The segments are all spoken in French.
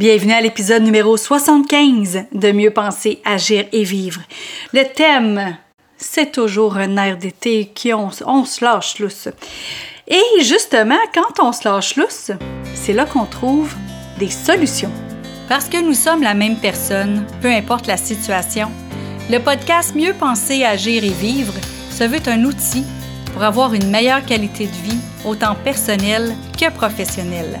Bienvenue à l'épisode numéro 75 de Mieux penser, agir et vivre. Le thème, c'est toujours un air d'été qui on, se lâche lousse. Et justement, quand on se lâche lousse, c'est là qu'on trouve des solutions. Parce que nous sommes la même personne, peu importe la situation, le podcast Mieux penser, agir et vivre se veut un outil pour avoir une meilleure qualité de vie, autant personnelle que professionnelle.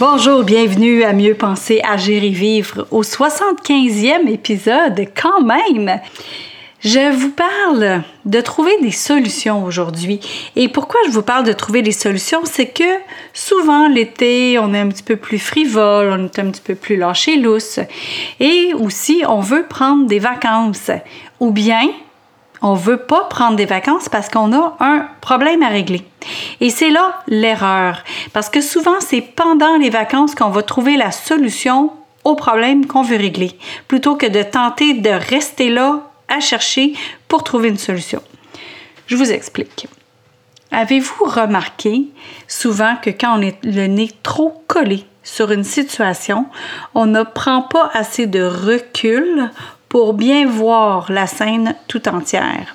Bonjour, bienvenue à Mieux penser, agir et vivre au 75e épisode quand même. Je vous parle de trouver des solutions aujourd'hui. Et pourquoi je vous parle de trouver des solutions, c'est que souvent l'été, on est un petit peu plus frivole, on est un petit peu plus lâché lousse. Et aussi, on veut prendre des vacances. Ou bien, on veut pas prendre des vacances parce qu'on a un problème à régler. Et c'est là l'erreur. Parce que souvent, c'est pendant les vacances qu'on va trouver la solution au problème qu'on veut régler, plutôt que de tenter de rester là à chercher pour trouver une solution. Je vous explique. Avez-vous remarqué souvent que quand on est le nez trop collé sur une situation, on ne prend pas assez de recul pour bien voir la scène tout entière.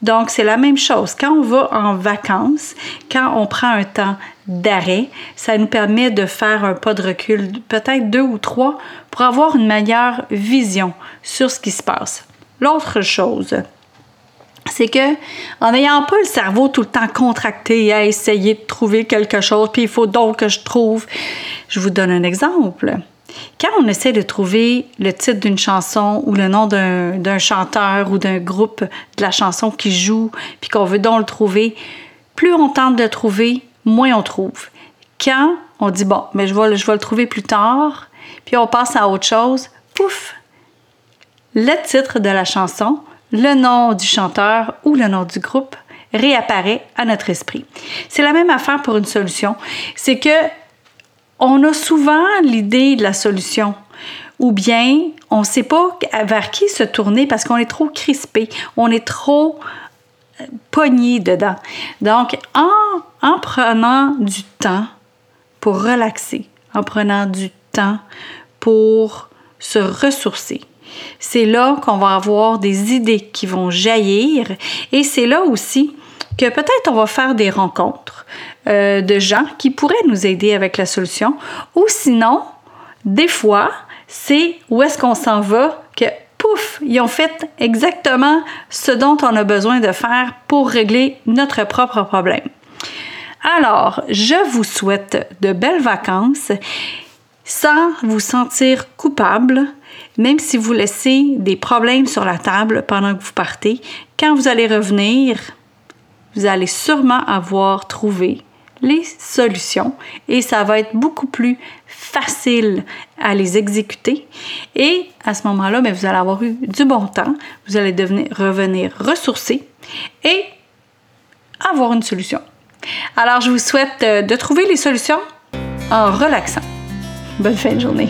Donc, c'est la même chose. Quand on va en vacances, quand on prend un temps d'arrêt, ça nous permet de faire un pas de recul, peut-être deux ou trois, pour avoir une meilleure vision sur ce qui se passe. L'autre chose, c'est que en n'ayant pas le cerveau tout le temps contracté à essayer de trouver quelque chose, puis il faut donc que je trouve. Je vous donne un exemple. Quand on essaie de trouver le titre d'une chanson ou le nom d'un chanteur ou d'un groupe de la chanson qui joue, puis qu'on veut donc le trouver, plus on tente de le trouver, moins on trouve. Quand on dit, bon, mais je vais, je vais le trouver plus tard, puis on passe à autre chose, pouf, le titre de la chanson, le nom du chanteur ou le nom du groupe réapparaît à notre esprit. C'est la même affaire pour une solution. C'est que on a souvent l'idée de la solution ou bien on ne sait pas vers qui se tourner parce qu'on est trop crispé, on est trop euh, pogné dedans. Donc, en, en prenant du temps pour relaxer, en prenant du temps pour se ressourcer, c'est là qu'on va avoir des idées qui vont jaillir et c'est là aussi que peut-être on va faire des rencontres euh, de gens qui pourraient nous aider avec la solution. Ou sinon, des fois, c'est où est-ce qu'on s'en va que pouf, ils ont fait exactement ce dont on a besoin de faire pour régler notre propre problème. Alors, je vous souhaite de belles vacances sans vous sentir coupable, même si vous laissez des problèmes sur la table pendant que vous partez. Quand vous allez revenir, vous allez sûrement avoir trouvé les solutions et ça va être beaucoup plus facile à les exécuter. Et à ce moment-là, ben, vous allez avoir eu du bon temps, vous allez devenir, revenir ressourcé et avoir une solution. Alors, je vous souhaite euh, de trouver les solutions en relaxant. Bonne fin de journée.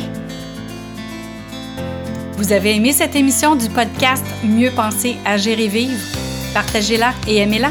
Vous avez aimé cette émission du podcast Mieux penser, agir et vivre? Partagez-la et aimez-la.